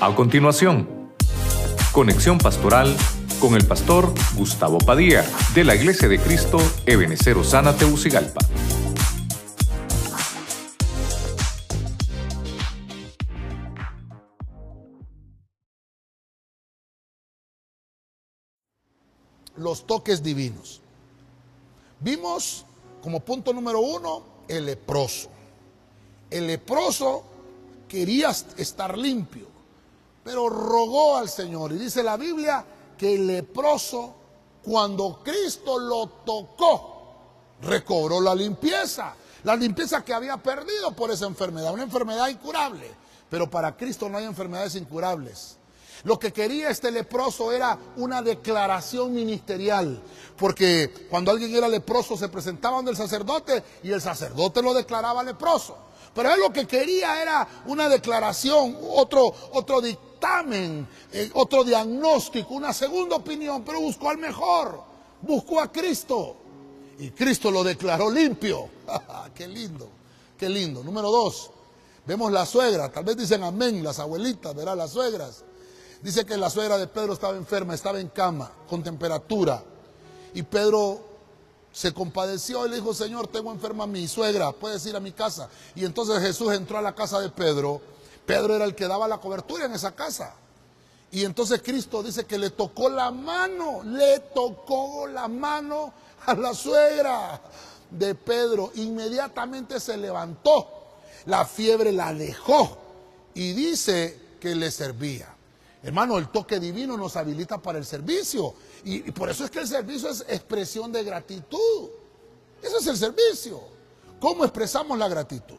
A continuación, conexión pastoral con el pastor Gustavo Padilla de la Iglesia de Cristo Ebenecer Osana Teucigalpa. Los toques divinos. Vimos como punto número uno el leproso. El leproso quería estar limpio, pero rogó al Señor. Y dice la Biblia que el leproso, cuando Cristo lo tocó, recobró la limpieza. La limpieza que había perdido por esa enfermedad, una enfermedad incurable. Pero para Cristo no hay enfermedades incurables. Lo que quería este leproso era una declaración ministerial, porque cuando alguien era leproso se presentaba donde el sacerdote y el sacerdote lo declaraba leproso. Pero él lo que quería era una declaración, otro, otro dictamen, eh, otro diagnóstico, una segunda opinión, pero buscó al mejor, buscó a Cristo. Y Cristo lo declaró limpio. qué lindo, qué lindo. Número dos, vemos la suegra, tal vez dicen amén, las abuelitas, verá, las suegras. Dice que la suegra de Pedro estaba enferma, estaba en cama, con temperatura. Y Pedro se compadeció y le dijo, Señor, tengo enferma a mi suegra, puedes ir a mi casa. Y entonces Jesús entró a la casa de Pedro. Pedro era el que daba la cobertura en esa casa. Y entonces Cristo dice que le tocó la mano, le tocó la mano a la suegra de Pedro. Inmediatamente se levantó, la fiebre la dejó y dice que le servía. Hermano, el toque divino nos habilita para el servicio. Y, por eso es que el servicio es expresión de gratitud. Ese es el servicio. ¿Cómo expresamos la gratitud?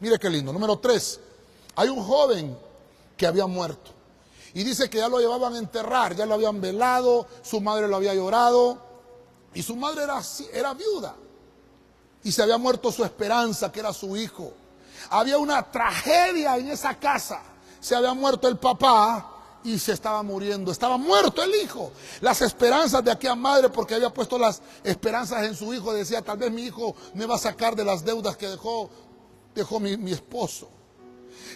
Mire qué lindo. Número tres, hay un joven que había muerto. Y dice que ya lo llevaban a enterrar, ya lo habían velado, su madre lo había llorado. Y su madre era, era viuda. Y se había muerto su esperanza, que era su hijo. Había una tragedia en esa casa. Se había muerto el papá, y se estaba muriendo. Estaba muerto el hijo. Las esperanzas de aquella madre, porque había puesto las esperanzas en su hijo, decía, tal vez mi hijo me va a sacar de las deudas que dejó, dejó mi, esposo.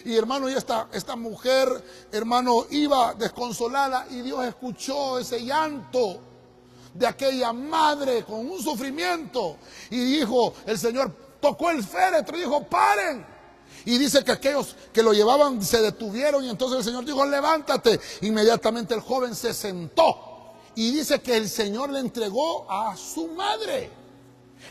Y hermano, y esta, esta mujer, hermano, iba desconsolada y Dios escuchó ese llanto de aquella madre con un sufrimiento. Y dijo, el Señor tocó el féretro y dijo, paren y dice que aquellos que lo llevaban se detuvieron y entonces el Señor dijo, levántate. Inmediatamente el joven se sentó. Y dice que el Señor le entregó a su madre.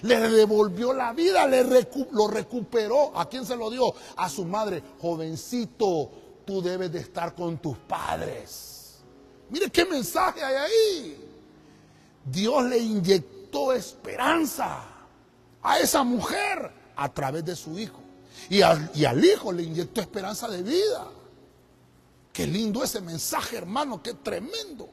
Le devolvió la vida, le lo recuperó. ¿A quién se lo dio? A su madre. Jovencito, tú debes de estar con tus padres. Mire qué mensaje hay ahí. Dios le inyectó esperanza a esa mujer a través de su hijo. Y al, hijo le inyectó esperanza de vida. Qué lindo ese mensaje, hermano, qué tremendo.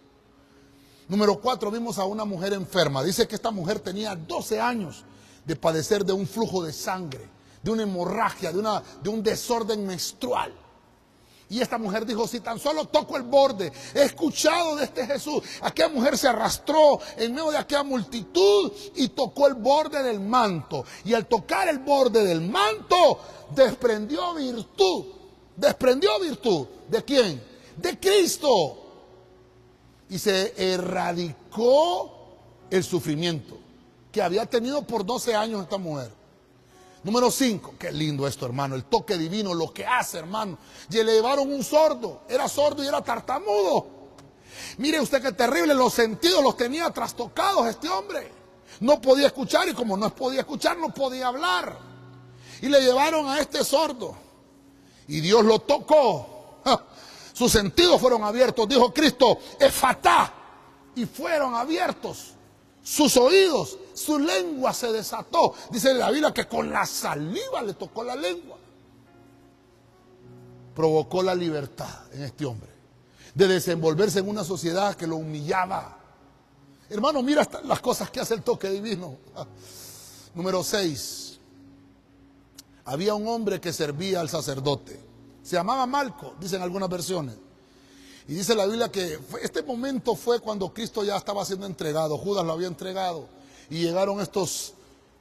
Número cuatro, vimos a una mujer enferma. Dice que esta mujer tenía 12 años de padecer de un flujo de sangre, de una hemorragia, de, una, de un desorden menstrual. Y esta mujer dijo, si tan solo toco el borde, he escuchado de este Jesús. Aquella mujer se arrastró en medio de aquella multitud y tocó el borde del manto. Y al tocar el borde del manto, desprendió virtud. Desprendió virtud. ¿De quién? De Cristo. Y se erradicó el sufrimiento que había tenido por 12 años esta mujer. Número 5, qué lindo esto, hermano, el toque divino, lo que hace, hermano. Y le llevaron un sordo, era sordo y era tartamudo. Mire usted qué terrible, los sentidos los tenía trastocados este hombre. No podía escuchar y como no podía escuchar, no podía hablar. Y le llevaron a este sordo. Y Dios lo tocó. Sus sentidos fueron abiertos. Dijo Cristo, es fatá. Y fueron abiertos sus oídos, su lengua se desató. Dice la Biblia que con la saliva le tocó la lengua. Provocó la libertad en este hombre de desenvolverse en una sociedad que lo humillaba. Hermano, mira las cosas que hace el toque divino. Número 6. Había un hombre que servía al sacerdote. Se llamaba Malco, dicen algunas versiones. Y dice la Biblia que este momento fue cuando Cristo ya estaba siendo entregado, Judas lo había entregado, y llegaron estos,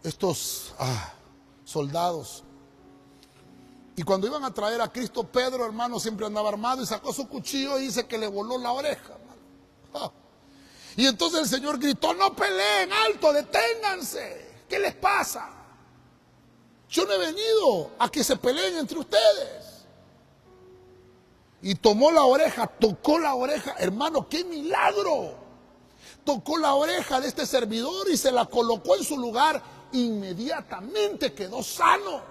estos ah, soldados Y cuando iban a traer a Cristo, Pedro, hermano, siempre andaba armado y sacó su cuchillo y dice que le voló la oreja. Ah. Y entonces el Señor gritó, no peleen, alto, deténganse. ¿Qué les pasa? Yo no he venido a que se peleen entre ustedes. Y tomó la oreja, tocó la oreja. Hermano, qué milagro. Tocó la oreja de este servidor y se la colocó en su lugar. Inmediatamente quedó sano.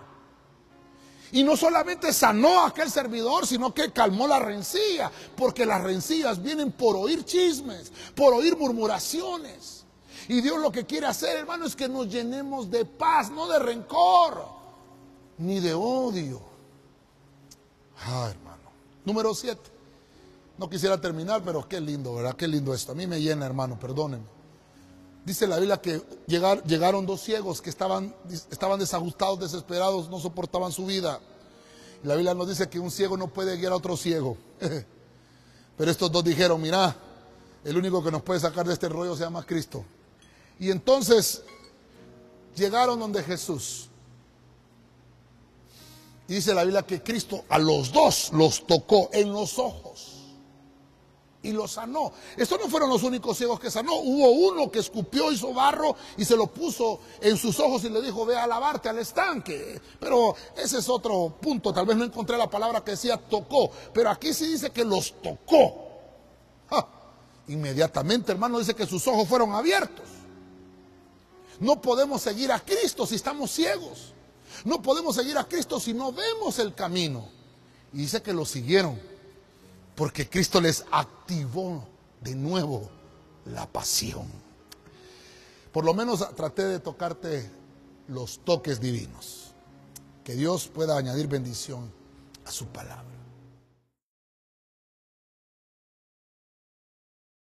Y no solamente sanó a aquel servidor, sino que calmó la rencilla, porque las rencillas vienen por oír chismes, por oír murmuraciones. Y Dios lo que quiere hacer, hermano, es que nos llenemos de paz, no de rencor, ni de odio. Ah, hermano. Número siete. No quisiera terminar, pero qué lindo, ¿verdad? Qué lindo esto. A mí me llena, hermano, perdónenme. Dice la Biblia que llegaron dos ciegos que estaban, estaban desajustados, desesperados, no soportaban su vida. La Biblia nos dice que un ciego no puede guiar a otro ciego. Pero estos dos dijeron, mira, el único que nos puede sacar de este rollo se llama Cristo. Y entonces llegaron donde Jesús. Y dice la Biblia que Cristo a los dos los tocó en los ojos y lo sanó. Estos no fueron los únicos ciegos que sanó. Hubo uno que escupió, hizo barro y se lo puso en sus ojos y le dijo, ve a lavarte al estanque. Pero ese es otro punto. Tal vez no encontré la palabra que decía tocó. Pero aquí sí dice que los tocó. Inmediatamente, hermano, dice que sus ojos fueron abiertos. No podemos seguir a Cristo si estamos ciegos. No podemos seguir a Cristo si no vemos el camino. Y dice que lo siguieron porque Cristo les activó de nuevo la pasión. Por lo menos traté de tocarte los toques divinos. Que Dios pueda añadir bendición a su palabra.